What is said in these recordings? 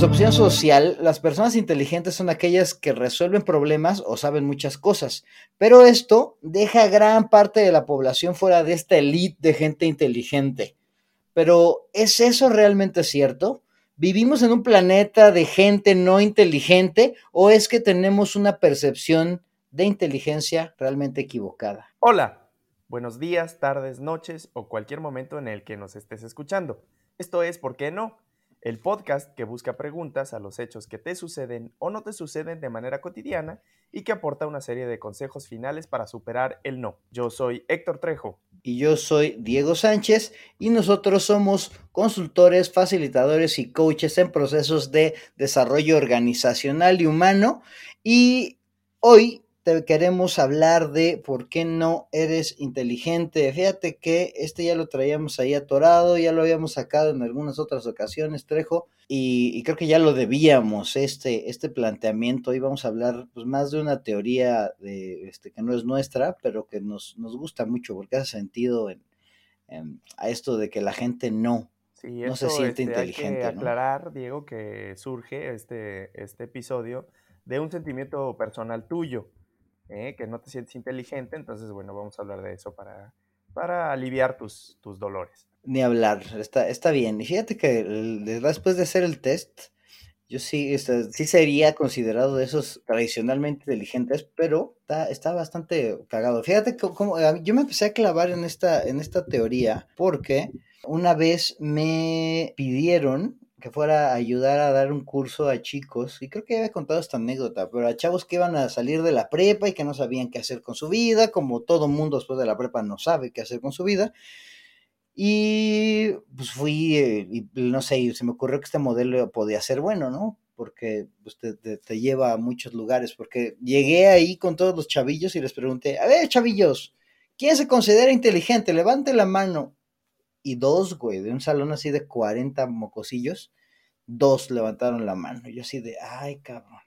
Concepción social, las personas inteligentes son aquellas que resuelven problemas o saben muchas cosas, pero esto deja gran parte de la población fuera de esta elite de gente inteligente. Pero ¿es eso realmente cierto? ¿Vivimos en un planeta de gente no inteligente o es que tenemos una percepción de inteligencia realmente equivocada? Hola, buenos días, tardes, noches o cualquier momento en el que nos estés escuchando. Esto es ¿Por qué no? El podcast que busca preguntas a los hechos que te suceden o no te suceden de manera cotidiana y que aporta una serie de consejos finales para superar el no. Yo soy Héctor Trejo. Y yo soy Diego Sánchez y nosotros somos consultores, facilitadores y coaches en procesos de desarrollo organizacional y humano. Y hoy te queremos hablar de por qué no eres inteligente. Fíjate que este ya lo traíamos ahí atorado, ya lo habíamos sacado en algunas otras ocasiones, Trejo, y, creo que ya lo debíamos, este, este planteamiento. Hoy vamos a hablar pues, más de una teoría de, este, que no es nuestra, pero que nos, nos gusta mucho porque hace sentido en, a esto de que la gente no, no se siente inteligente. Hay que aclarar, Diego, que surge este, este episodio de un sentimiento personal tuyo ¿eh? que no te sientes inteligente, entonces bueno, vamos a hablar de eso para, para aliviar tus, tus dolores. Ni hablar, está, está bien. Y fíjate que después de hacer el test, yo sí, este, sí sería considerado de esos tradicionalmente inteligentes, pero está, está bastante cagado. Fíjate cómo yo me empecé a clavar en esta, en esta teoría porque una vez me pidieron que fuera a ayudar a dar un curso a chicos, y creo que ya había contado esta anécdota, pero a chavos que iban a salir de la prepa y que no sabían qué hacer con su vida, como todo mundo después de la prepa no sabe qué hacer con su vida. Y pues fui, eh, y no sé, se me ocurrió que este modelo podía ser bueno, ¿no? Porque pues, te, te, lleva a muchos lugares, porque llegué ahí con todos los chavillos y les pregunté, a ver, chavillos, ¿quién se considera inteligente? Levante la mano y dos, güey, de un salón así de 40 mocosillos, dos levantaron la mano. Yo así de, ay, cabrón.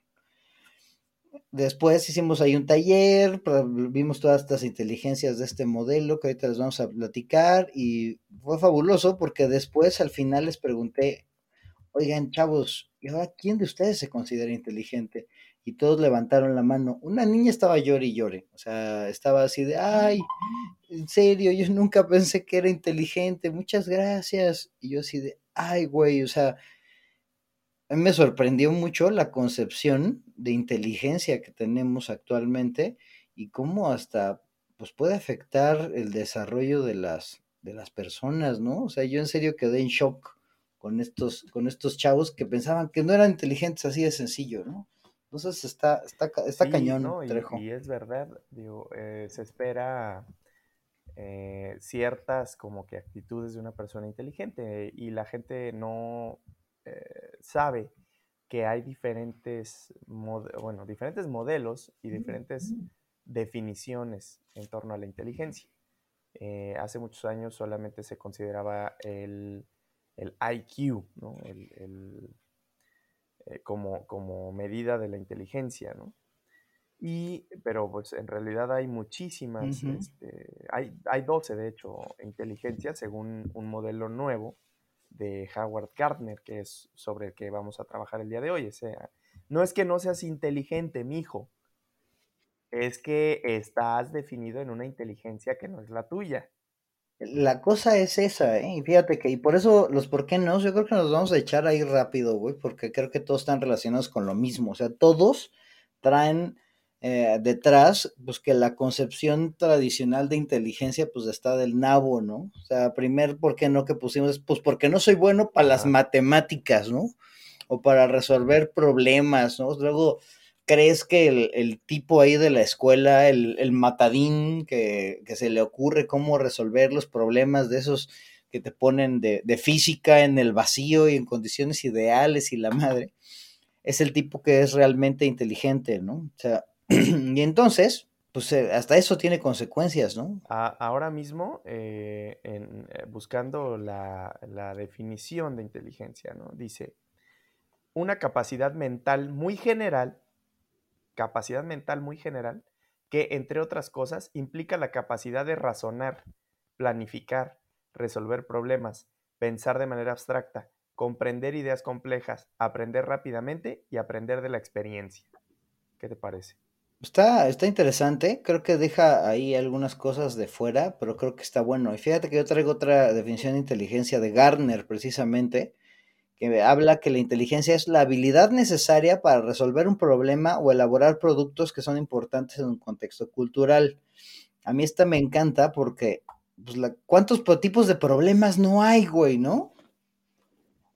Después hicimos ahí un taller, vimos todas estas inteligencias de este modelo que ahorita les vamos a platicar y fue fabuloso porque después al final les pregunté, oigan chavos, ¿y ahora quién de ustedes se considera inteligente? Y todos levantaron la mano. Una niña estaba llore y llore, o sea, estaba así de, ay, en serio, yo nunca pensé que era inteligente, muchas gracias. Y yo así de, ay, güey, o sea, a mí me sorprendió mucho la concepción de inteligencia que tenemos actualmente y cómo hasta pues puede afectar el desarrollo de las de las personas, ¿no? O sea, yo en serio quedé en shock con estos con estos chavos que pensaban que no eran inteligentes así de sencillo, ¿no? Entonces está, está, está cañón, Y, es verdad, digo, eh, se espera eh, ciertas como que actitudes de una persona inteligente y la gente no eh, sabe que hay diferentes, bueno, diferentes modelos y diferentes definiciones en torno a la inteligencia. hace muchos años solamente se consideraba el, el IQ, ¿no? el eh, como, como medida de la inteligencia, ¿no? Y, pero pues en realidad hay muchísimas, este, hay, hay 12 de hecho inteligencias según un modelo nuevo de Howard Gardner, que es sobre el que vamos a trabajar el día de hoy. O sea, no es que no seas inteligente, mijo, es que estás definido en una inteligencia que no es la tuya. La cosa es esa, ¿eh? Y fíjate que, y por eso los por qué no, yo creo que nos vamos a echar ahí rápido, güey, porque creo que todos están relacionados con lo mismo. O sea, todos traen eh, detrás, pues que la concepción tradicional de inteligencia, pues está del nabo, ¿no? O sea, primer, ¿por qué no que pusimos? Pues porque no soy bueno para las matemáticas, ¿no? O para resolver problemas, ¿no? Luego, ¿Crees que el, tipo ahí de la escuela, el, matadín que, se le ocurre cómo resolver los problemas de esos que te ponen de, de, física en el vacío y en condiciones ideales y la madre, es el tipo que es realmente inteligente, ¿no? O sea, y entonces, pues eh, hasta eso tiene consecuencias, ¿no? ahora mismo, eh, eh, buscando la, la definición de inteligencia, ¿no? Dice, una capacidad mental muy general capacidad mental muy general que, entre otras cosas, implica la capacidad de razonar, planificar, resolver problemas, pensar de manera abstracta, comprender ideas complejas, aprender rápidamente y aprender de la experiencia. ¿Qué te parece? Está, está interesante, creo que deja ahí algunas cosas de fuera, pero creo que está bueno. Y fíjate que yo traigo otra definición de inteligencia de Garner, precisamente, que habla que la inteligencia es la habilidad necesaria para resolver un problema o elaborar productos que son importantes en un contexto cultural. A mí esta me encanta porque, pues, ¿cuántos tipos de problemas no hay, güey, no?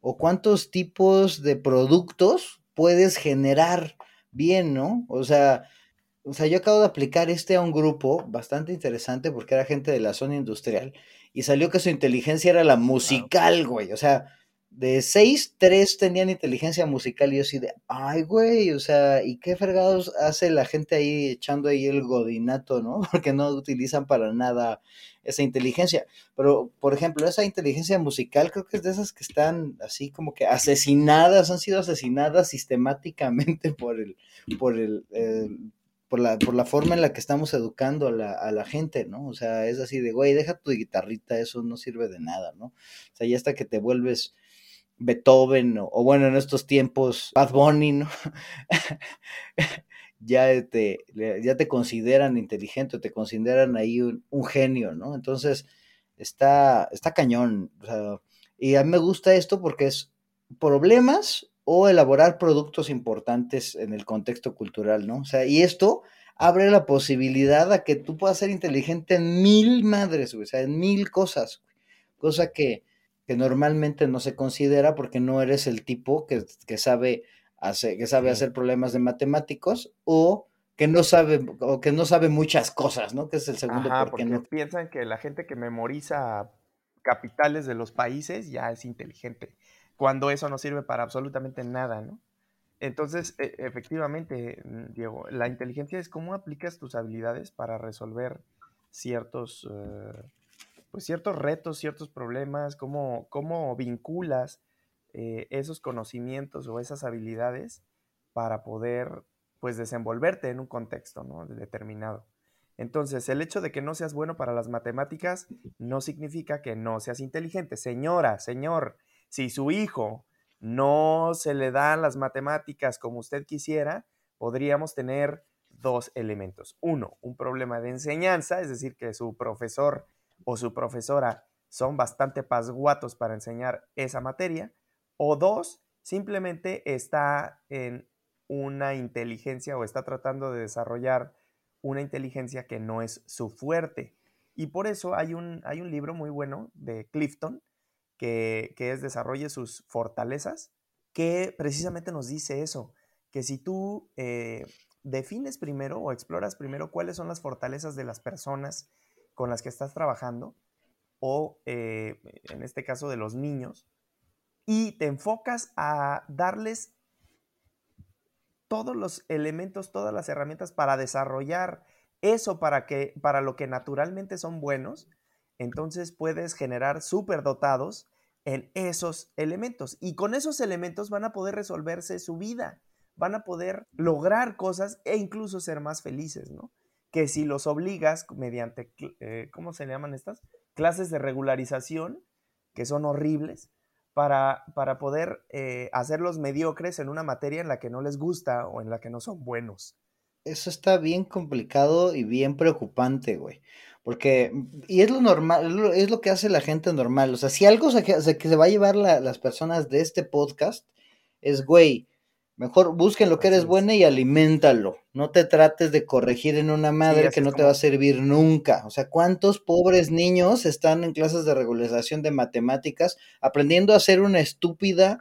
O cuántos tipos de productos puedes generar bien, ¿no? O sea, o sea, yo acabo de aplicar este a un grupo bastante interesante porque era gente de la zona industrial y salió que su inteligencia era la musical, güey. O sea, de seis, tres tenían inteligencia musical y yo así de, ay, güey, o sea, ¿y qué fregados hace la gente ahí echando ahí el godinato, no? Porque no utilizan para nada esa inteligencia. Pero, por ejemplo, esa inteligencia musical creo que es de esas que están así como que asesinadas, han sido asesinadas sistemáticamente por el, por el, el por la, por la forma en la que estamos educando a la, a la gente, ¿no? O sea, es así de, güey, deja tu guitarrita, eso no sirve de nada, ¿no? O sea, ya hasta que te vuelves Beethoven o, bueno, en estos tiempos, Bad Bunny, ¿no? ya, te, ya te consideran inteligente, te consideran ahí un, genio, ¿no? Entonces, está, está cañón. O sea, y a mí me gusta esto porque es problemas o elaborar productos importantes en el contexto cultural, ¿no? O sea, y esto abre la posibilidad a que tú puedas ser inteligente en mil madres, o sea, en mil cosas, cosa que, que, normalmente no se considera porque no eres el tipo que, que sabe, hacer, que sabe hacer problemas de matemáticos o que no sabe o que no sabe muchas cosas, ¿no? Que es el segundo Ajá, porque no piensan que la gente que memoriza capitales de los países ya es inteligente cuando eso no sirve para absolutamente nada, ¿no? Entonces, e, efectivamente, mm, Diego, la inteligencia es cómo aplicas tus habilidades para resolver ciertos, eh, pues ciertos retos, ciertos problemas, cómo, cómo vinculas eh, esos conocimientos o esas habilidades para poder, pues, desenvolverte en un contexto, ¿no? Determinado. Entonces, el hecho de que no seas bueno para las matemáticas no significa que no seas inteligente. Señora, señor, si su hijo no se le dan las matemáticas como usted quisiera, podríamos tener dos elementos. Uno, un problema de enseñanza, es decir, que su profesor o su profesora son bastante pasguatos para enseñar esa materia. O dos, simplemente está en una inteligencia o está tratando de desarrollar una inteligencia que no es su fuerte. Y por eso hay un, hay un libro muy bueno de Clifton que, es desarrolle sus fortalezas, que precisamente nos dice eso, que si tú eh, defines primero o exploras primero cuáles son las fortalezas de las personas con las que estás trabajando, o eh, en este caso de los niños, y te enfocas a darles todos los elementos, todas las herramientas para desarrollar eso para, que, para lo que naturalmente son buenos, entonces puedes generar superdotados en esos elementos. Y con esos elementos van a poder resolverse su vida, van a poder lograr cosas e incluso ser más felices, ¿no? Que si los obligas mediante, eh, ¿cómo se llaman estas? Clases de regularización, que son horribles, para, para poder eh, hacerlos mediocres en una materia en la que no les gusta o en la que no son buenos. Eso está bien complicado y bien preocupante, güey. Porque, y es lo normal, es lo que hace la gente normal. O sea, si algo se, que se va a llevar las personas de este podcast, es, güey, mejor busquen lo que eres buena y aliméntalo. No te trates de corregir en una madre que no te va a servir nunca. O sea, ¿cuántos pobres niños están en clases de regularización de matemáticas aprendiendo a hacer una estúpida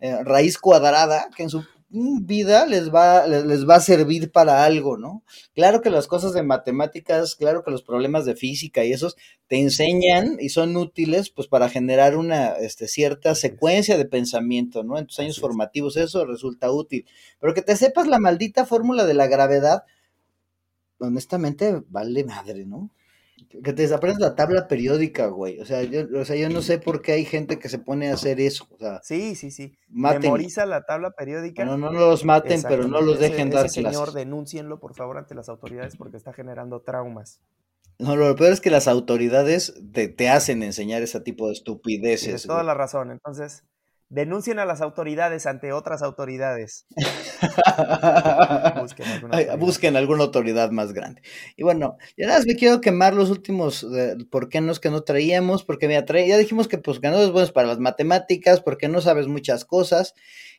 eh, raíz cuadrada que en su vida les va, les, va a servir para algo, ¿no? Claro que las cosas de matemáticas, claro que los problemas de física y esos te enseñan y son útiles pues para generar una este, cierta secuencia de pensamiento, ¿no? En tus años formativos eso resulta útil. Pero que te sepas la maldita fórmula de la gravedad, honestamente vale madre, ¿no? Que te desaprendas la tabla periódica, güey. O sea, yo, o sea, yo no sé por qué hay gente que se pone a hacer eso. O sea, sí, sí, sí. Memoriza la tabla periódica. No, no, los maten, pero no los dejen ese, dar ese señor, denúncienlo, por favor, ante las autoridades porque está generando traumas. No, lo peor es que las autoridades te, te hacen enseñar ese tipo de estupideces. Tienes toda la razón. Entonces, Denuncien a las autoridades ante otras autoridades. busquen, alguna busquen, alguna autoridad más grande. Y bueno, ya nada más me quiero quemar los últimos eh, por qué no es que no traíamos, porque me ya dijimos que pues que no es bueno para las matemáticas, porque no sabes muchas cosas.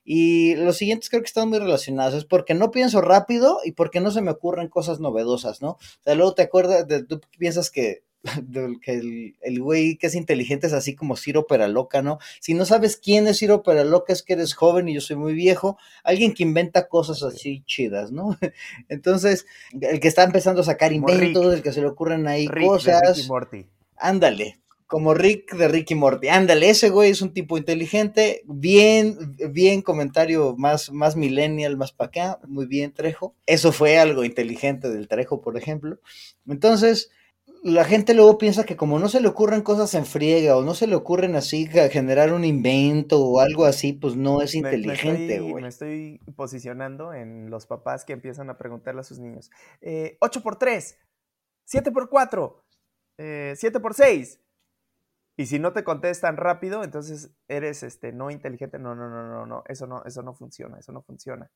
Y los siguientes creo que están muy relacionados, es porque no pienso rápido y porque no se me ocurren cosas novedosas, ¿no? O sea, luego te acuerdas, de, tú piensas que que el, güey que es inteligente es así como Ciro Peraloca, ¿no? Si no sabes quién es Ciro Peraloca, es que eres joven y yo soy muy viejo, alguien que inventa cosas así chidas, ¿no? Entonces, el que está empezando a sacar inventos, el que se le ocurren ahí cosas. Ándale, como Rick de Ricky Morty. Ándale, ese güey es un tipo inteligente, bien, bien comentario más, más millennial, más para acá, muy bien Trejo. Eso fue algo inteligente del Trejo, por ejemplo. Entonces, la gente luego piensa que como no se le ocurren cosas en friega o no se le ocurren así generar un invento o algo así, pues no es inteligente, güey. Me, estoy posicionando en los papás que empiezan a preguntarle a sus niños, eh, 8 por 3, 7 por 4, eh, 7 por 6. Y si no te contestan rápido, entonces eres este, no inteligente. No, no, no, no, no, eso no, eso no funciona, eso no funciona.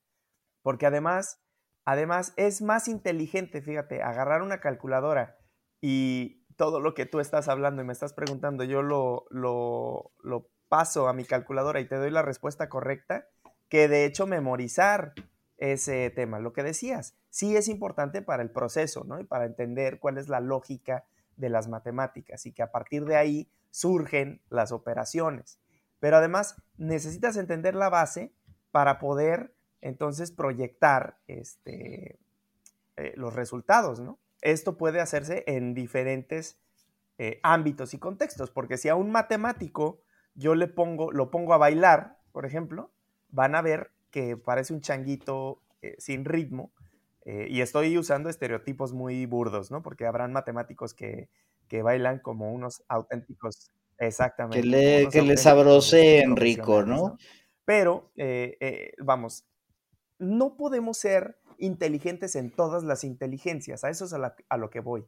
Porque además, además es más inteligente, fíjate, agarrar una calculadora y todo lo que tú estás hablando y me estás preguntando, yo lo, lo, paso a mi calculadora y te doy la respuesta correcta, que de hecho memorizar ese tema, lo que decías, sí es importante para el proceso, ¿no? Y para entender cuál es la lógica de las matemáticas y que a partir de ahí surgen las operaciones. Pero además necesitas entender la base para poder entonces proyectar este, eh, los resultados, ¿no? Esto puede hacerse en diferentes eh, ámbitos y contextos, porque si a un matemático yo le pongo, lo pongo a bailar, por ejemplo, van a ver que parece un changuito eh, sin ritmo, eh, y estoy usando estereotipos muy burdos, ¿no? Porque habrán matemáticos que, bailan como unos auténticos, exactamente. Que le, que le sabrose Enrico, ¿no? Pero, vamos, no podemos ser inteligentes en todas las inteligencias. A eso es a, lo que voy.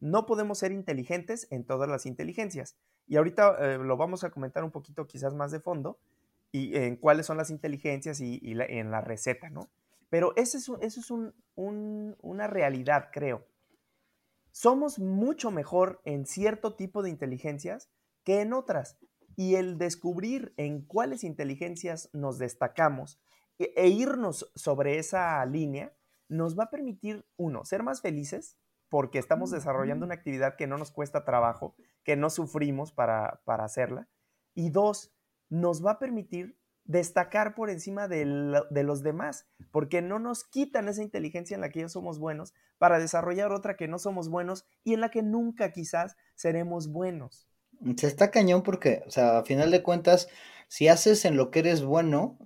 No podemos ser inteligentes en todas las inteligencias. Y ahorita eh, lo vamos a comentar un poquito quizás más de fondo y en cuáles son las inteligencias y, en la receta, ¿no? Pero eso es, eso es una realidad, creo. Somos mucho mejor en cierto tipo de inteligencias que en otras. Y el descubrir en cuáles inteligencias nos destacamos e, irnos sobre esa línea nos va a permitir, uno, ser más felices porque estamos desarrollando una actividad que no nos cuesta trabajo, que no sufrimos para, hacerla. Y dos, nos va a permitir destacar por encima de, los demás, porque no nos quitan esa inteligencia en la que ya somos buenos para desarrollar otra que no somos buenos y en la que nunca quizás seremos buenos. Se está cañón porque, o sea, a final de cuentas, si haces en lo que eres bueno,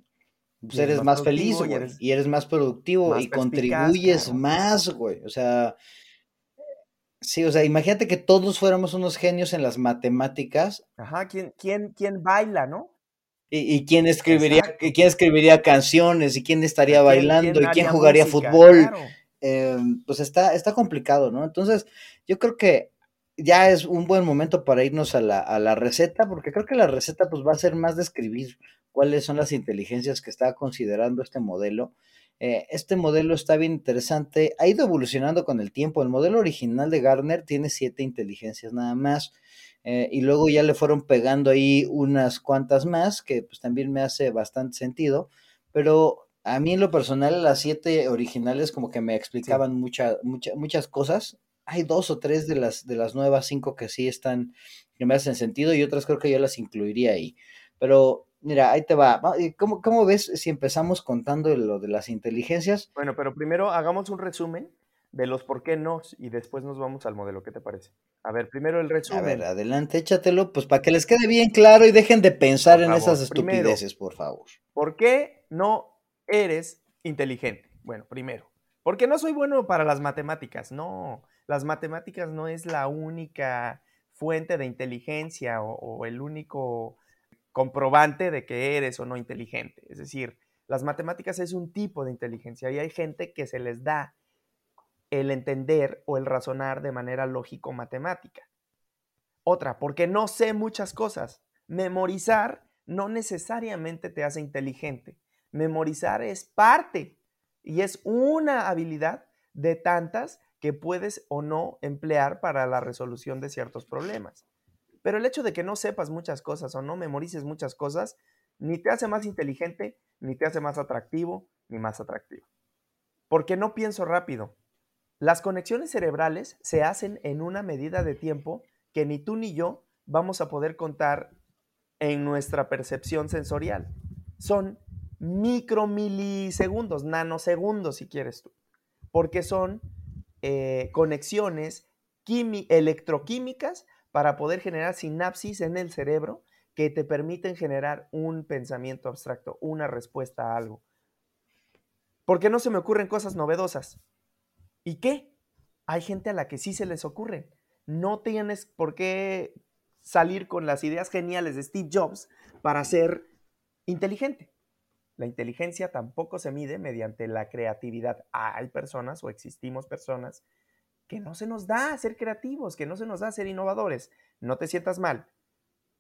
pues eres, más, feliz, güey, y, eres más productivo y contribuyes más, güey. O sea, sí, o sea, imagínate que todos fuéramos unos genios en las matemáticas. Ajá, ¿quién, quién, quién baila, no? Y, quién escribiría, quién escribiría canciones, y quién estaría bailando, y quién jugaría fútbol. Em, pues está, está complicado, ¿no? Entonces, yo creo que ya es un buen momento para irnos a la, a la receta, porque creo que la receta pues va a ser más de escribir cuáles son las inteligencias que está considerando este modelo. Eh, este modelo está bien interesante, ha ido evolucionando con el tiempo. El modelo original de Garner tiene siete inteligencias nada más. Eh, y luego ya le fueron pegando ahí unas cuantas más, que pues también me hace bastante sentido. Pero a mí en lo personal, las siete originales como que me explicaban muchas cosas. Hay dos o tres de las, de las nuevas cinco que sí están, que me hacen sentido y otras creo que yo las incluiría ahí. Pero Mira, ahí te va. ¿Cómo, ¿Cómo, ves si empezamos contando lo de las inteligencias? Bueno, pero primero hagamos un resumen de los por qué no y después nos vamos al modelo. ¿Qué te parece? A ver, primero el resumen. A ver, adelante, échatelo, pues para que les quede bien claro y dejen de pensar en esas estupideces, por favor. ¿Por qué no eres inteligente? Bueno, primero, porque no soy bueno para las matemáticas. No, las matemáticas no es la única fuente de inteligencia o el único comprobante de que eres o no inteligente. Es decir, las matemáticas es un tipo de inteligencia y hay gente que se les da el entender o el razonar de manera lógico-matemática. Otra, porque no sé muchas cosas. Memorizar no necesariamente te hace inteligente. Memorizar es parte y es una habilidad de tantas que puedes o no emplear para la resolución de ciertos problemas. Pero el hecho de que no sepas muchas cosas o no memorices muchas cosas, ni te hace más inteligente, ni te hace más atractivo, ni más atractivo. Porque no pienso rápido. Las conexiones cerebrales se hacen en una medida de tiempo que ni tú ni yo vamos a poder contar en nuestra percepción sensorial. Son micromilisegundos, nanosegundos si quieres tú, porque son eh, conexiones electroquímicas para poder generar sinapsis en el cerebro que te permiten generar un pensamiento abstracto, una respuesta a algo. Porque no se me ocurren cosas novedosas. ¿Y qué? Hay gente a la que sí se les ocurre. No tienes por qué salir con las ideas geniales de Steve Jobs para ser inteligente. La inteligencia tampoco se mide mediante la creatividad. Hay personas o existimos personas que no se nos da ser creativos, que no se nos da ser innovadores. No te sientas mal.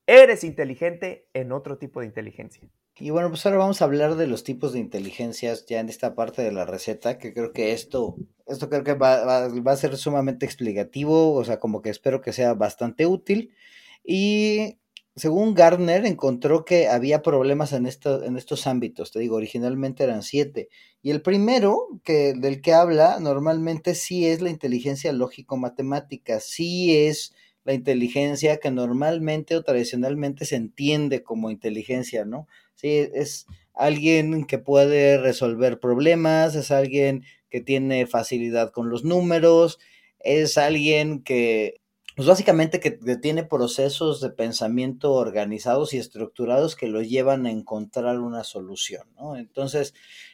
Eres inteligente en otro tipo de inteligencia. Y bueno, pues ahora vamos a hablar de los tipos de inteligencias ya en esta parte de la receta, que creo que esto, esto creo que va, va a ser sumamente explicativo, o sea, como que espero que sea bastante útil. Y según Gardner, encontró que había problemas en, en estos ámbitos. Te digo, originalmente eran siete. Y el primero que, del que habla normalmente sí es la inteligencia lógico-matemática, sí es la inteligencia que normalmente o tradicionalmente se entiende como inteligencia, ¿no? Sí, es alguien que puede resolver problemas, es alguien que tiene facilidad con los números, es alguien que pues básicamente que, tiene procesos de pensamiento organizados y estructurados que lo llevan a encontrar una solución, ¿no? Entonces,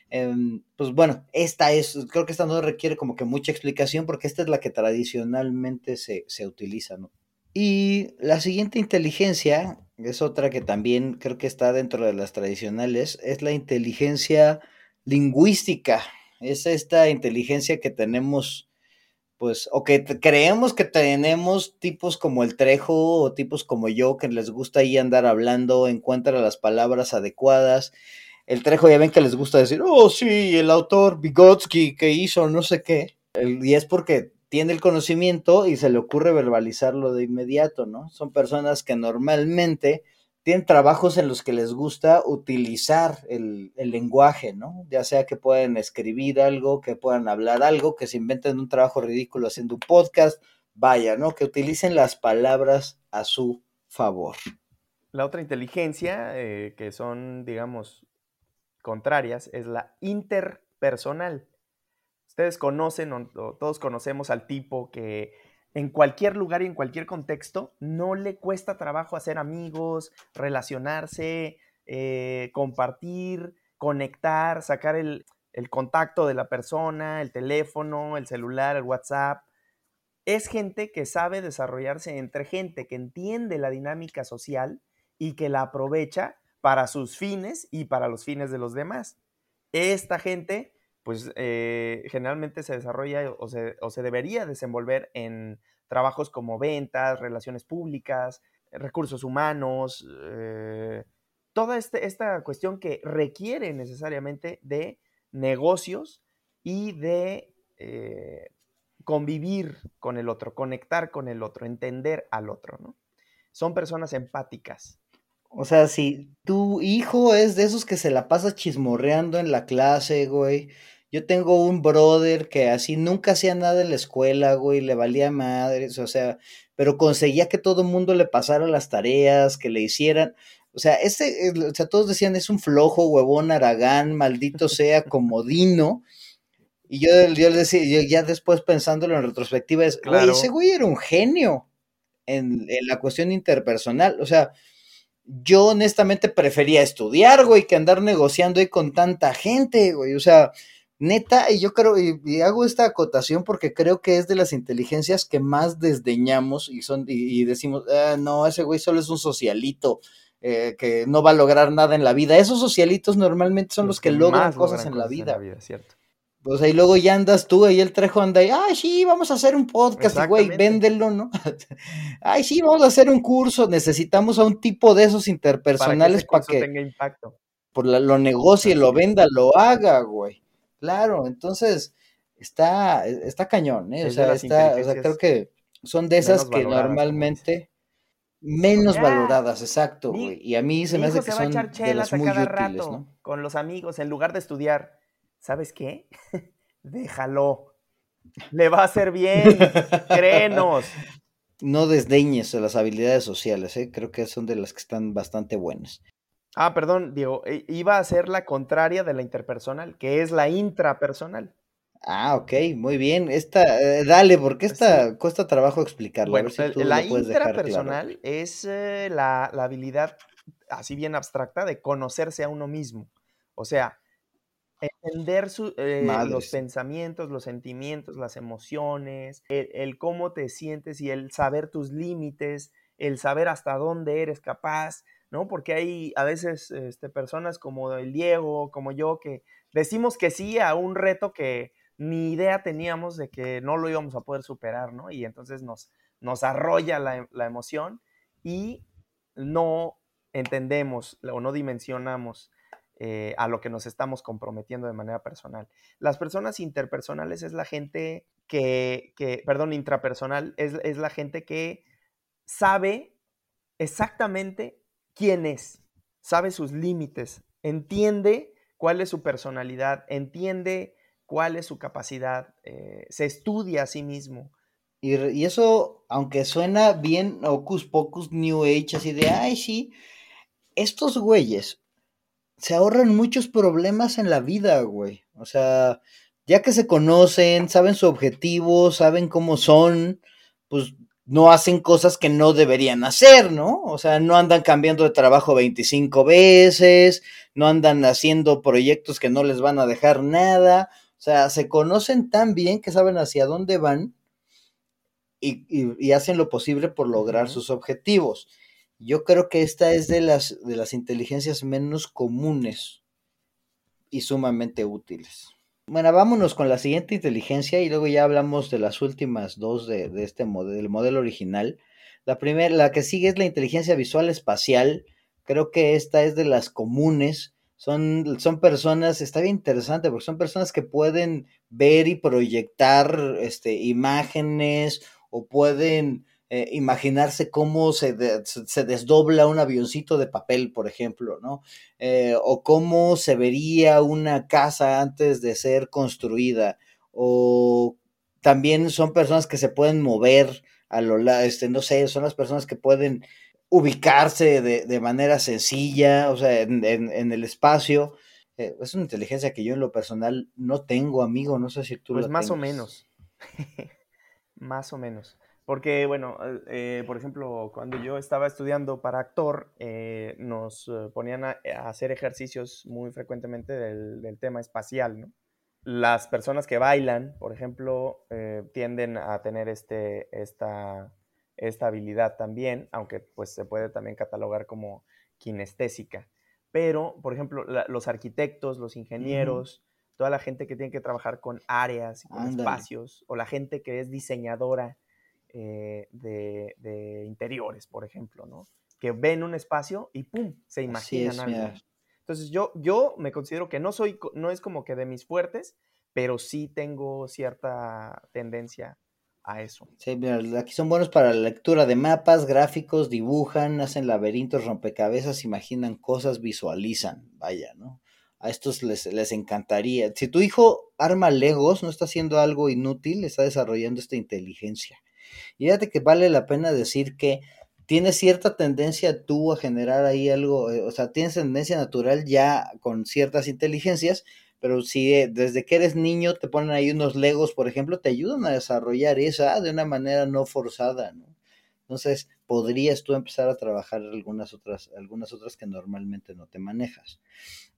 em, pues bueno, esta es, creo que esta no requiere como que mucha explicación porque esta es la que tradicionalmente se, se utiliza, ¿no? Y la siguiente inteligencia, es otra que también creo que está dentro de las tradicionales, es la inteligencia lingüística. Es esta inteligencia que tenemos pues, o que creemos que tenemos tipos como el Trejo o tipos como yo que les gusta ahí andar hablando, encuentra las palabras adecuadas. El Trejo ya ven que les gusta decir, oh, sí, el autor Vygotsky que hizo no sé qué. Y es porque tiene el conocimiento y se le ocurre verbalizarlo de inmediato, ¿no? Son personas que normalmente tienen trabajos en los que les gusta utilizar el, lenguaje, ¿no? Ya sea que puedan escribir algo, que puedan hablar algo, que se inventen un trabajo ridículo haciendo un podcast, vaya, ¿no? Que utilicen las palabras a su favor. La otra inteligencia, eh, que son, digamos, contrarias, es la interpersonal. Ustedes conocen, o todos conocemos al tipo que en cualquier lugar y en cualquier contexto, no le cuesta trabajo hacer amigos, relacionarse, eh, compartir, conectar, sacar el, el contacto de la persona, el teléfono, el celular, el WhatsApp. Es gente que sabe desarrollarse entre gente que entiende la dinámica social y que la aprovecha para sus fines y para los fines de los demás. Esta gente pues eh, generalmente se desarrolla o se, o se, debería desenvolver en trabajos como ventas, relaciones públicas, recursos humanos, eh, toda este, esta cuestión que requiere necesariamente de negocios y de eh, convivir con el otro, conectar con el otro, entender al otro, ¿no? Son personas empáticas. O sea, si tu hijo es de esos que se la pasa chismorreando en la clase, güey, yo tengo un brother que así nunca hacía nada en la escuela, güey, le valía madres, o sea, pero conseguía que todo el mundo le pasara las tareas, que le hicieran. O sea, este, o sea, todos decían, es un flojo, huevón, aragán, maldito sea, comodino. Y yo, yo le decía, yo ya después pensándolo en retrospectiva, es, güey, ese güey era un genio en, en la cuestión interpersonal. O sea, yo honestamente prefería estudiar, güey, que andar negociando ahí con tanta gente, güey. O sea, Neta, y yo creo, y, hago esta acotación porque creo que es de las inteligencias que más desdeñamos y son, y, decimos, ah, no, ese güey solo es un socialito, eh, que no va a lograr nada en la vida. Esos socialitos normalmente son los, que, logran cosas en la vida. cierto. Pues ahí luego ya andas tú, ahí el trejo anda y, ay, sí, vamos a hacer un podcast, güey, véndelo, ¿no? ay, sí, vamos a hacer un curso, necesitamos a un tipo de esos interpersonales para que, tenga impacto. Por lo negocie, lo venda, lo haga, güey. Claro, entonces está, está cañón, ¿eh? O sea, está, o sea, creo que son de esas que normalmente menos valoradas, exacto, güey. Y a mí se me hace que son de las muy útiles, ¿no? Con los amigos, en lugar de estudiar ¿sabes qué? Déjalo. Le va a hacer bien, créenos. No desdeñes las habilidades sociales, ¿eh? creo que son de las que están bastante buenas. Ah, perdón, Diego, e, iba a ser la contraria de la interpersonal, que es la intrapersonal. Ah, ok, muy bien. Esta, eh, dale, porque esta cuesta trabajo explicarlo. Bueno, la intrapersonal es eh, la, la, habilidad, así bien abstracta, de conocerse a uno mismo. O sea, Entender eh, los pensamientos, los sentimientos, las emociones, el, cómo te sientes y el saber tus límites, el saber hasta dónde eres capaz, ¿no? Porque hay a veces este, personas como el Diego, como yo, que decimos que sí a un reto que ni idea teníamos de que no lo íbamos a poder superar, ¿no? Y entonces nos, nos arrolla la, la emoción y no entendemos o no dimensionamos eh, a lo que nos estamos comprometiendo de manera personal. Las personas interpersonales es la gente que, perdón, intrapersonal, es, es la gente que sabe exactamente quién es, sabe sus límites, entiende cuál es su personalidad, entiende cuál es su capacidad, eh, se estudia a sí mismo. Y, y, eso, aunque suena bien ocus pocus new age, así de, ay, sí, estos güeyes se ahorran muchos problemas en la vida, güey. O sea, ya que se conocen, saben su objetivo, saben cómo son, pues no hacen cosas que no deberían hacer, ¿no? O sea, no andan cambiando de trabajo 25 veces, no andan haciendo proyectos que no les van a dejar nada. O sea, se conocen tan bien que saben hacia dónde van y, hacen lo posible por lograr sus objetivos. Yo creo que esta es de las, de las inteligencias menos comunes y sumamente útiles. Bueno, vámonos con la siguiente inteligencia y luego ya hablamos de las últimas dos de, este modelo, del modelo original. La primera, la que sigue es la inteligencia visual espacial. Creo que esta es de las comunes. Son, son personas, está bien interesante porque son personas que pueden ver y proyectar este, imágenes o pueden eh, imaginarse cómo se, se, desdobla un avioncito de papel, por ejemplo, ¿no? Eh, o cómo se vería una casa antes de ser construida, o también son personas que se pueden mover a lo largo, este, no sé, son las personas que pueden ubicarse de, manera sencilla, o sea, en, el espacio. Eh, es una inteligencia que yo en lo personal no tengo, amigo, no sé si tú pues más o menos. más o menos. Porque, bueno, eh, por ejemplo, cuando yo estaba estudiando para actor, eh, nos eh, ponían a, hacer ejercicios muy frecuentemente del, tema espacial, ¿no? Las personas que bailan, por ejemplo, tienden a tener este, esta, esta habilidad también, aunque pues se puede también catalogar como kinestésica. Pero, por ejemplo, los arquitectos, los ingenieros, toda la gente que tiene que trabajar con áreas, con espacios, o la gente que es diseñadora, eh, de, interiores, por ejemplo, ¿no? Que ven un espacio y ¡pum! se imaginan algo. Entonces yo, yo me considero que no soy, no es como que de mis fuertes, pero sí tengo cierta tendencia a eso. Sí, mira, aquí son buenos para la lectura de mapas, gráficos, dibujan, hacen laberintos, rompecabezas, imaginan cosas, visualizan, vaya, ¿no? A estos les, les encantaría. Si tu hijo arma legos, no está haciendo algo inútil, está desarrollando esta inteligencia. Y fíjate que vale la pena decir que tienes cierta tendencia tú a generar ahí algo, eh, o sea, tienes tendencia natural ya con ciertas inteligencias, pero si eh, desde que eres niño te ponen ahí unos legos, por ejemplo, te ayudan a desarrollar esa de una manera no forzada, ¿no? Entonces, podrías tú empezar a trabajar algunas otras, algunas otras que normalmente no te manejas.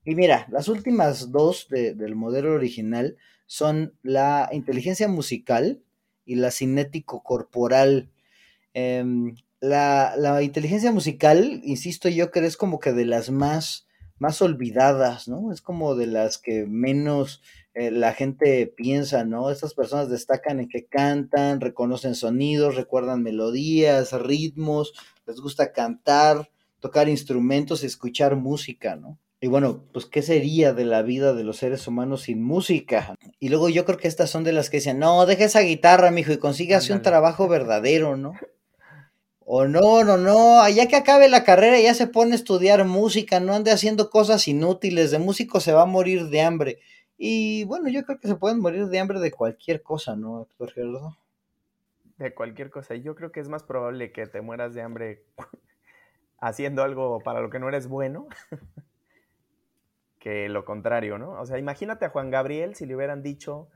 Y mira, las últimas dos del modelo original son la inteligencia musical, y la cinético corporal. Em, la, inteligencia musical, insisto yo, que es como que de las más, más olvidadas, ¿no? Es como de las que menos eh, la gente piensa, ¿no? Estas personas destacan en que cantan, reconocen sonidos, recuerdan melodías, ritmos, les gusta cantar, tocar instrumentos, escuchar música, ¿no? Y bueno, pues ¿qué sería de la vida de los seres humanos sin música? Y luego yo creo que estas son de las que dicen, no, deja esa guitarra, mijo, y consígase un trabajo verdadero, ¿no? O no, no, no, ya que acabe la carrera ya se pone a estudiar música, no ande haciendo cosas inútiles, de músico se va a morir de hambre. Y bueno, yo creo que se pueden morir de hambre de cualquier cosa, ¿no, doctor Gerardo? De cualquier cosa. Y yo creo que es más probable que te mueras de hambre haciendo algo para lo que no eres bueno que lo contrario, ¿no? O sea, imagínate a Juan Gabriel si le hubieran dicho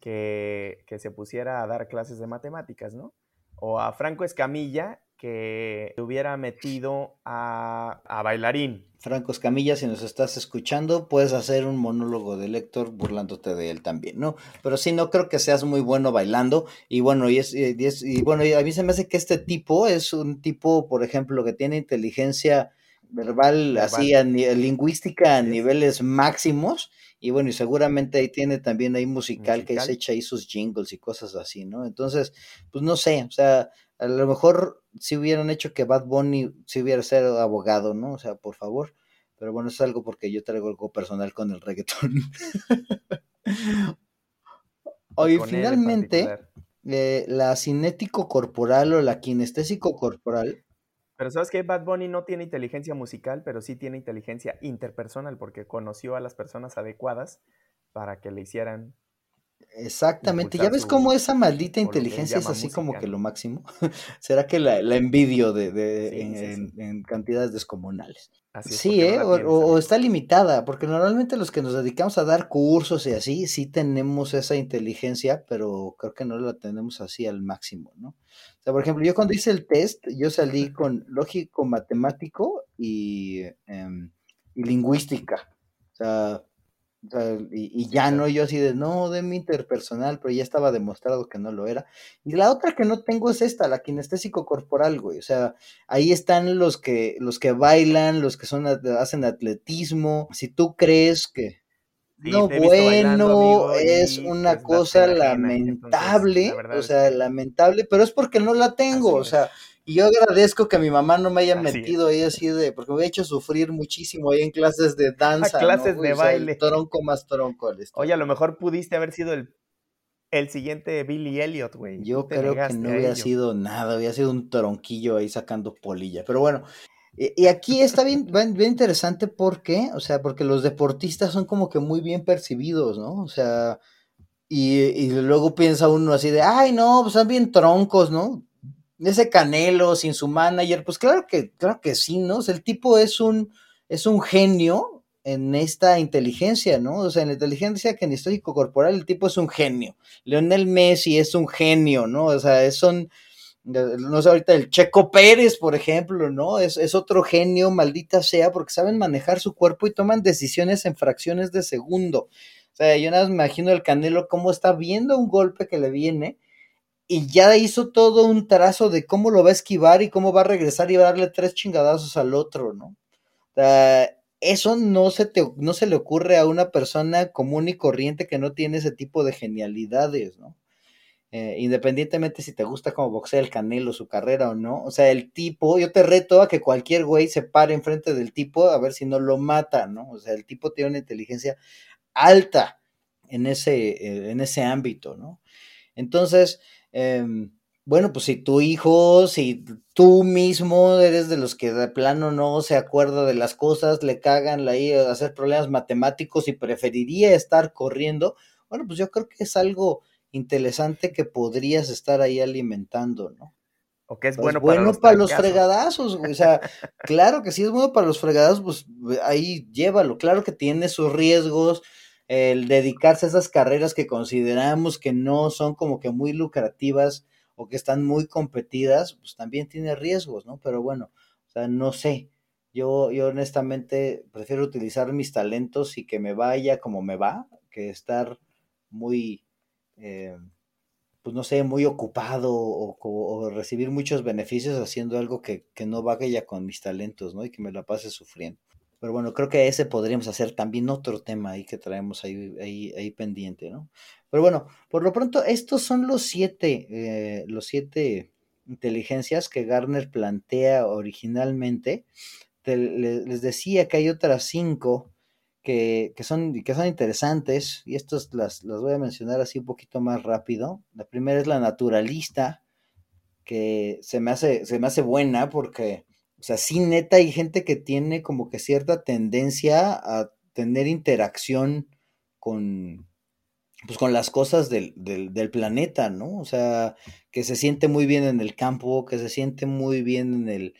que, que se pusiera a dar clases de matemáticas, ¿no? O a Franco Escamilla que hubiera metido a, bailarín. Franco Escamilla, si nos estás escuchando, puedes hacer un monólogo de Lector burlándote de él también, ¿no? Pero sí, no creo que seas muy bueno bailando. Y bueno, y, es, y, bueno, a mí se me hace que este tipo es un tipo, por ejemplo, que tiene inteligencia verbal, así, a, lingüística a niveles máximos. Y bueno, y seguramente ahí tiene también ahí musical, musical, que se echa ahí sus jingles y cosas así, ¿no? Entonces, pues no sé, o sea, a lo mejor si hubieran hecho que Bad Bunny si hubiera sido abogado, ¿no? O sea, por favor. Pero bueno, es algo porque yo traigo algo personal con el reggaetón. Hoy finalmente, eh, la cinético corporal o la kinestésico corporal. Pero sabes que Bad Bunny no tiene inteligencia musical, pero sí tiene inteligencia interpersonal porque conoció a las personas adecuadas para que le hicieran Exactamente, ya ves cómo esa maldita inteligencia es así como que lo máximo. ¿Será que la, envidio de, en, cantidades descomunales? sí, ¿eh? o, está limitada, porque normalmente los que nos dedicamos a dar cursos y así, sí tenemos esa inteligencia, pero creo que no la tenemos así al máximo, ¿no? O sea, por ejemplo, yo cuando hice el test, yo salí con lógico matemático y, em, y lingüística. O sea, y, ya no, yo así de, no, de mi interpersonal, pero ya estaba demostrado que no lo era. Y la otra que no tengo es esta, la kinestésico corporal, güey. O sea, ahí están los que, los que bailan, los que son, hacen atletismo. Si tú crees que... no, bueno, es una cosa lamentable, o sea, lamentable, pero es porque no la tengo, o sea, y yo agradezco que mi mamá no me haya metido ahí así de, porque me ha hecho sufrir muchísimo ahí en clases de danza. clases de baile. tronco más tronco. Oye, a lo mejor pudiste haber sido el, el siguiente Billy Elliot, güey. Yo creo que no hubiera sido nada, había sido un tronquillo ahí sacando polilla. Pero bueno, y, aquí está bien, bien, interesante porque, o sea, porque los deportistas son como que muy bien percibidos, ¿no? O sea, y, y luego piensa uno así de, ay, no, pues son bien troncos, ¿no? Ese Canelo sin su manager, pues claro que, claro que sí, ¿no? O sea, el tipo es un, es un genio en esta inteligencia, ¿no? O sea, en la inteligencia que en histórico corporal el tipo es un genio. Leonel Messi es un genio, ¿no? O sea, es un, no sé, ahorita el Checo Pérez, por ejemplo, ¿no? Es, es otro genio, maldita sea, porque saben manejar su cuerpo y toman decisiones en fracciones de segundo. O sea, yo nada más me imagino el Canelo cómo está viendo un golpe que le viene y ya hizo todo un trazo de cómo lo va a esquivar y cómo va a regresar y va a darle tres chingadazos al otro, ¿no? eso no se, te, no se le ocurre a una persona común y corriente que no tiene ese tipo de genialidades, ¿no? Eh, independientemente si te gusta como boxea el Canelo, su carrera o no. O sea, el tipo, yo te reto a que cualquier güey se pare enfrente del tipo a ver si no lo mata, ¿no? O sea, el tipo tiene una inteligencia alta en ese, eh, en ese ámbito, ¿no? Entonces, Em, bueno, pues si tu hijo, si tú mismo eres de los que de plano no se acuerda de las cosas, le cagan ahí a hacer problemas matemáticos y preferiría estar corriendo, bueno, pues yo creo que es algo interesante que podrías estar ahí alimentando, ¿no? O que es pues bueno, para, los, para los fregadazos, o sea, claro que sí es bueno para los fregadazos, pues ahí llévalo, claro que tiene sus riesgos, el dedicarse a esas carreras que consideramos que no son como que muy lucrativas o que están muy competidas, pues también tiene riesgos, ¿no? Pero bueno, o sea, no sé. Yo, yo honestamente prefiero utilizar mis talentos y que me vaya como me va, que estar muy, eh, pues no sé, muy ocupado o, recibir muchos beneficios haciendo algo que, que no vaya con mis talentos, ¿no? Y que me la pase sufriendo. Pero bueno, creo que ese podríamos hacer también otro tema ahí que traemos ahí, ahí, ahí pendiente, ¿no? Pero bueno, por lo pronto, estos son los siete, eh, los siete inteligencias que Garner plantea originalmente. les decía que hay otras cinco que, son, que son interesantes y estas las, las voy a mencionar así un poquito más rápido. La primera es la naturalista, que se me hace, se me hace buena porque, o sea, sí neta hay gente que tiene como que cierta tendencia a tener interacción con, pues con las cosas del, del, planeta, ¿no? O sea, que se siente muy bien en el campo, que se siente muy bien en el,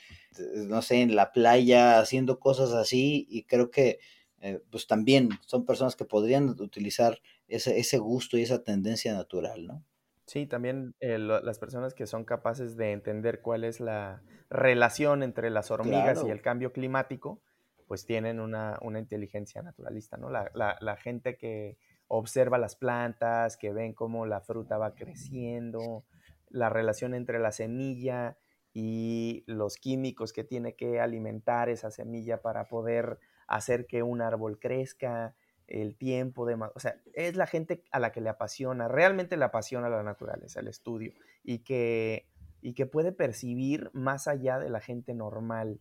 no sé, en la playa, haciendo cosas así, y creo que eh, pues también son personas que podrían utilizar ese, ese gusto y esa tendencia natural, ¿no? Sí, también eh, las personas que son capaces de entender cuál es la relación entre las hormigas y el cambio climático, pues tienen una, una inteligencia naturalista, ¿no? La, la, la, gente que observa las plantas, que ven cómo la fruta va creciendo, la relación entre la semilla y los químicos que tiene que alimentar esa semilla para poder hacer que un árbol crezca, el tiempo de... O sea, es la gente a la que le apasiona, realmente le apasiona la naturaleza, el estudio, y que, y que puede percibir más allá de la gente normal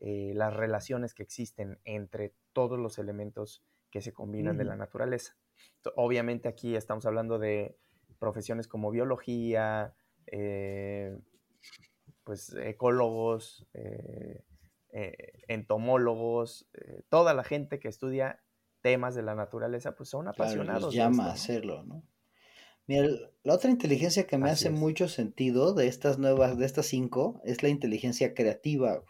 eh, las relaciones que existen entre todos los elementos que se combinan de la naturaleza. Obviamente aquí estamos hablando de profesiones como biología, eh, pues ecólogos, eh, eh, entomólogos, toda la gente que estudia temas de la naturaleza, pues son apasionados. llama a hacerlo, ¿no? Mira, la otra inteligencia que me hace mucho sentido de estas nuevas, de estas cinco, es la inteligencia creativa.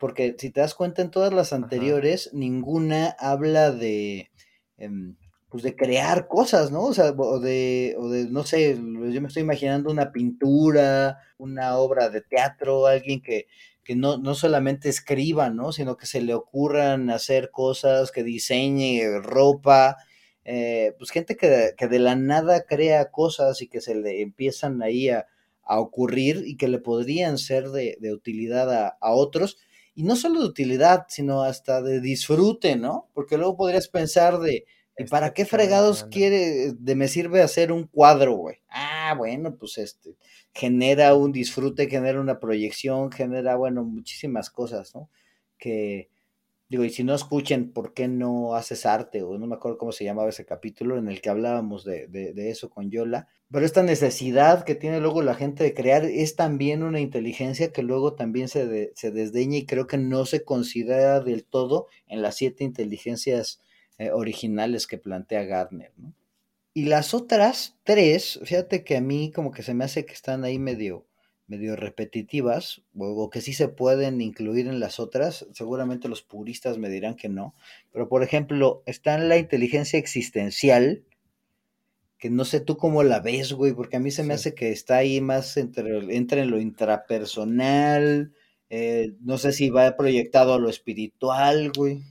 porque si te das cuenta en todas las anteriores, ninguna habla de, em, pues de crear cosas, ¿no? O sea, o de, o de, no sé, yo me estoy imaginando una pintura, una obra de teatro, alguien que, que no, no solamente escriba, ¿no? Sino que se le ocurran hacer cosas, que diseñe ropa, eh, pues gente que, que, de la nada crea cosas y que se le empiezan ahí a, a ocurrir y que le podrían ser de, de utilidad a, a otros y no solo de utilidad, sino hasta de disfrute, ¿no? Porque luego podrías pensar de, ¿Y para qué fregados quiere, de me sirve hacer un cuadro, güey? Ah, bueno, pues este, genera un disfrute, genera una proyección, genera, bueno, muchísimas cosas, ¿no? Que, digo, y si no escuchen, ¿por qué no haces arte? O no me acuerdo cómo se llamaba ese capítulo en el que hablábamos de, de, eso con Yola. Pero esta necesidad que tiene luego la gente de crear es también una inteligencia que luego también se, se desdeña y creo que no se considera del todo en las siete inteligencias eh, originales que plantea Gardner. ¿no? Y las otras tres, fíjate que a mí como que se me hace que están ahí medio, medio repetitivas, o, que sí se pueden incluir en las otras, seguramente los puristas me dirán que no, pero por ejemplo, está en la inteligencia existencial, que no sé tú cómo la ves, güey, porque a mí se me hace que está ahí más entre, entre en lo intrapersonal, eh, no sé si va proyectado a lo espiritual, güey.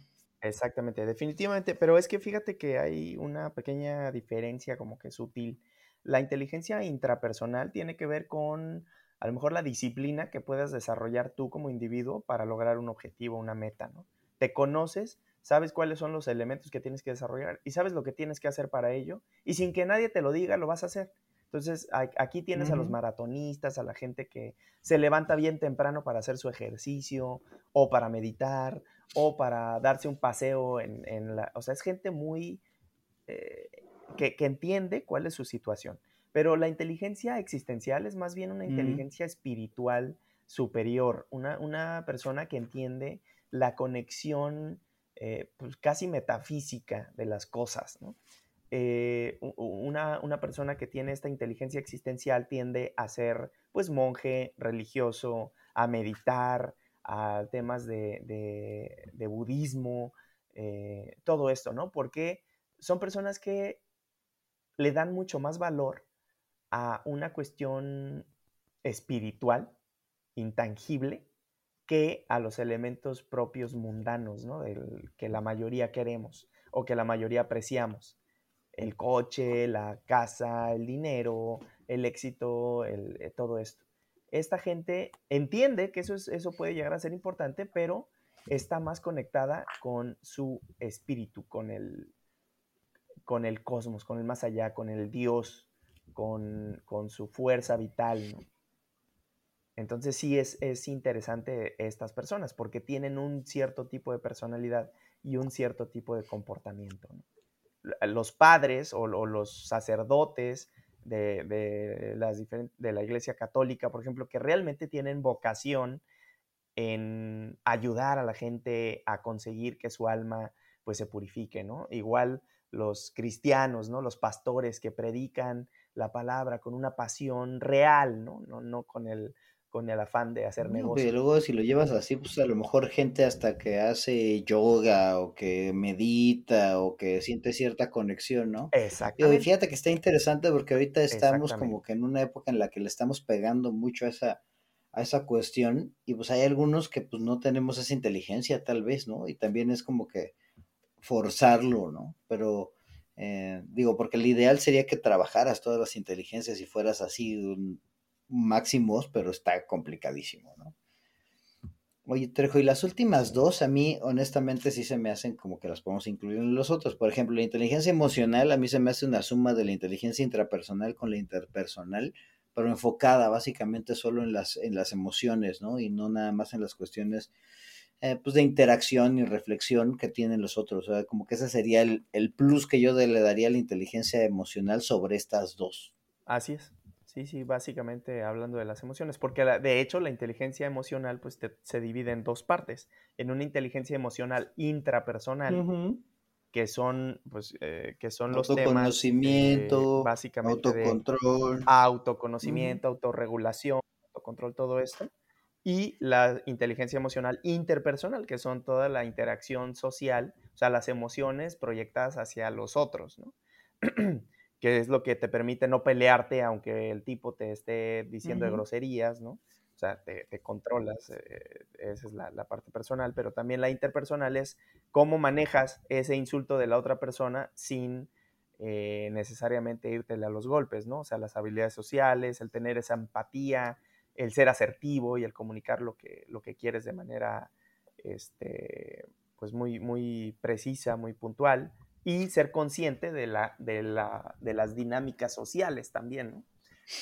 Exactamente, definitivamente, pero es que fíjate que hay una pequeña diferencia como que sutil. La inteligencia intrapersonal tiene que ver con a lo mejor la disciplina que puedas desarrollar tú como individuo para lograr un objetivo, una meta, ¿no? Te conoces, sabes cuáles son los elementos que tienes que desarrollar y sabes lo que tienes que hacer para ello y sin que nadie te lo diga lo vas a hacer. Entonces, aquí tienes a los maratonistas, a la gente que se levanta bien temprano para hacer su ejercicio o para meditar o para darse un paseo en, la... O sea, es gente muy... Eh, que, entiende cuál es su situación. Pero la inteligencia existencial es más bien una inteligencia espiritual superior, una, persona que entiende la conexión eh, pues, casi metafísica de las cosas. Eh, una, una, persona que tiene esta inteligencia existencial tiende a ser pues monje religioso, a meditar, a temas de, budismo, eh, todo esto, ¿no? Porque son personas que le dan mucho más valor a una cuestión espiritual, intangible, que a los elementos propios mundanos, ¿no? que la mayoría queremos o que la mayoría apreciamos. El coche, la casa, el dinero, el éxito, el, eh, todo esto esta gente entiende que eso, es, eso puede llegar a ser importante, pero está más conectada con su espíritu, con el, con el cosmos, con el más allá, con el Dios, con, su fuerza vital. Entonces sí es, es interesante estas personas porque tienen un cierto tipo de personalidad y un cierto tipo de comportamiento. Los padres o, los sacerdotes de, las de la Iglesia Católica, por ejemplo, que realmente tienen vocación en ayudar a la gente a conseguir que su alma pues se purifique, ¿no? Igual los cristianos, ¿no? Los pastores que predican la palabra con una pasión real, ¿no? No, no con el con el afán de hacer negocio. Y luego si lo llevas así, pues a lo mejor gente hasta que hace yoga o que medita o que siente cierta conexión, ¿no? Exactamente. Y fíjate que está interesante porque ahorita estamos como que en una época en la que le estamos pegando mucho a esa, a esa cuestión y pues hay algunos que pues no tenemos esa inteligencia tal vez, ¿no? Y también es como que forzarlo, ¿no? Pero eh, digo, porque el ideal sería que trabajaras todas las inteligencias y fueras así máximos, pero está complicadísimo, ¿no? Oye, Trejo, y las últimas dos a mí honestamente sí se me hacen como que las podemos incluir en los otros. Por ejemplo, la inteligencia emocional a mí se me hace una suma de la inteligencia intrapersonal con la interpersonal, pero enfocada básicamente solo en las, en las emociones, ¿no? Y no nada más en las cuestiones eh, pues de interacción y reflexión que tienen los otros. O sea, como que ese sería el, el plus que yo le daría a la inteligencia emocional sobre estas dos. Así es. Sí, sí, básicamente hablando de las emociones, porque de hecho la inteligencia emocional pues se divide en dos partes, en una inteligencia emocional intrapersonal, que son pues eh, que son los temas básicamente autocontrol, autoconocimiento, autorregulación, autocontrol, todo esto, y la inteligencia emocional interpersonal, que son toda la interacción social, o sea, las emociones proyectadas hacia los otros, ¿no? que es lo que te permite no pelearte aunque el tipo te esté diciendo de groserías, ¿no? O sea, te, controlas, eh, esa es la, parte personal, pero también la interpersonal es cómo manejas ese insulto de la otra persona sin eh, necesariamente irte a los golpes, ¿no? O sea, las habilidades sociales, el tener esa empatía, el ser asertivo y el comunicar lo que, lo que quieres de manera, este, pues muy, muy precisa, muy puntual y ser consciente de, la, de, la, de las dinámicas sociales también, ¿no?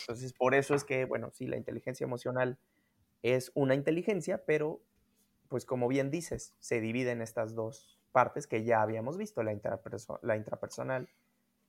Entonces, por eso es que, bueno, sí, la inteligencia emocional es una inteligencia, pero, pues como bien dices, se divide en estas dos partes que ya habíamos visto, la, la intrapersonal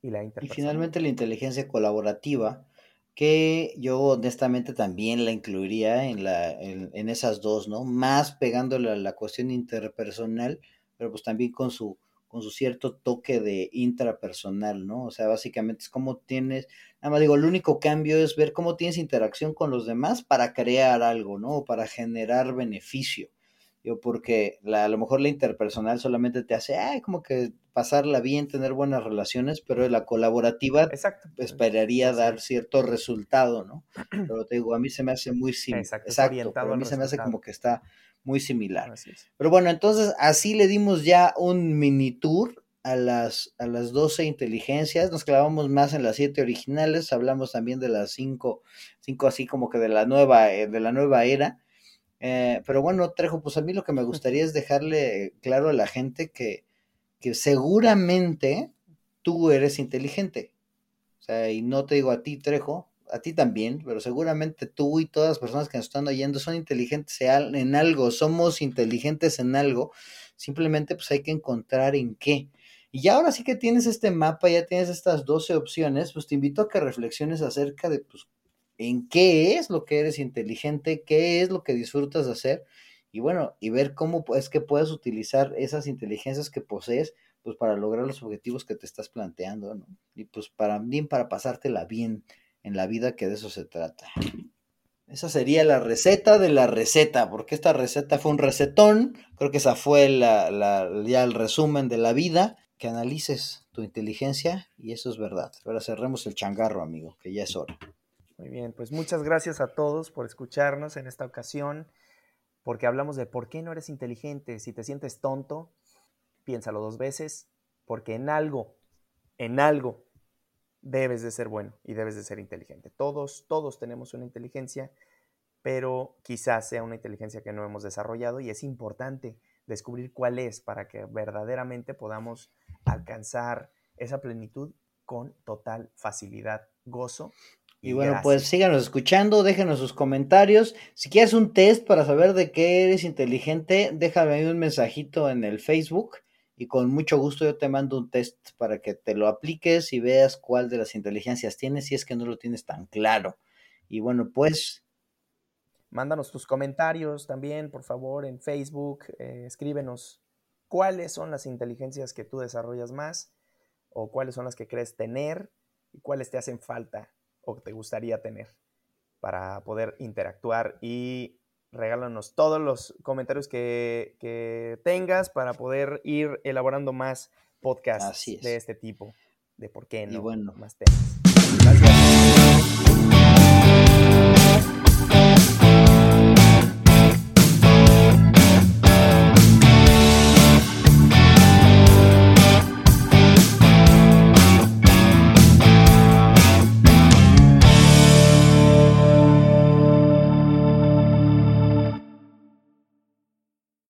y la interpersonal. Y finalmente la inteligencia colaborativa, que yo honestamente también la incluiría en, la, en, en esas dos, ¿no? Más pegándole a la cuestión interpersonal, pero pues también con su con su cierto toque de intrapersonal, ¿no? O sea, básicamente es como tienes, nada más digo, el único cambio es ver cómo tienes interacción con los demás para crear algo, ¿no? O para generar beneficio. Yo, porque a lo mejor la interpersonal solamente te hace, ay, como que pasarla bien, tener buenas relaciones, pero la colaborativa esperaría dar cierto resultado, ¿no? Pero te digo, a mí se me hace muy simple. Exacto, a mí se me hace como que está muy similar. Pero bueno, entonces así le dimos ya un mini tour a las, a las 12 inteligencias, nos clavamos más en las 7 originales, hablamos también de las 5, 5 así como que de la nueva, eh, de la nueva era. Eh, pero bueno, Trejo, pues a mí lo que me gustaría es dejarle claro a la gente que, que seguramente tú eres inteligente. O sea, y no te digo a ti, Trejo, a ti también, pero seguramente tú y todas las personas que nos están oyendo son inteligentes en algo, somos inteligentes en algo, simplemente pues hay que encontrar en qué. Y ahora sí que tienes este mapa, ya tienes estas 12 opciones, pues te invito a que reflexiones acerca de pues en qué es lo que eres inteligente, qué es lo que disfrutas de hacer y bueno, y ver cómo es que puedes utilizar esas inteligencias que posees pues para lograr los objetivos que te estás planteando, ¿no? Y pues para bien para pasártela bien en la vida que de eso se trata. Esa sería la receta de la receta, porque esta receta fue un recetón, creo que esa fue la, ya el resumen de la vida, que analices tu inteligencia y eso es verdad. Ahora cerremos el changarro, amigo, que ya es hora. Muy bien, pues muchas gracias a todos por escucharnos en esta ocasión, porque hablamos de por qué no eres inteligente. Si te sientes tonto, piénsalo dos veces, porque en algo, en algo debes de ser bueno y debes de ser inteligente. Todos, todos tenemos una inteligencia, pero quizás sea una inteligencia que no hemos desarrollado y es importante descubrir cuál es para que verdaderamente podamos alcanzar esa plenitud con total facilidad, gozo. Y, bueno, pues síganos escuchando, déjenos sus comentarios. Si quieres un test para saber de qué eres inteligente, déjame ahí un mensajito en el Facebook y con mucho gusto yo te mando un test para que te lo apliques y veas cuál de las inteligencias tienes si es que no lo tienes tan claro. Y bueno, pues... Mándanos tus comentarios también, por favor, en Facebook. Eh, escríbenos cuáles son las inteligencias que tú desarrollas más o cuáles son las que crees tener y cuáles te hacen falta o te gustaría tener para poder interactuar y regálanos todos los comentarios que, tengas para poder ir elaborando más podcasts de este tipo, de por qué no, bueno. más temas.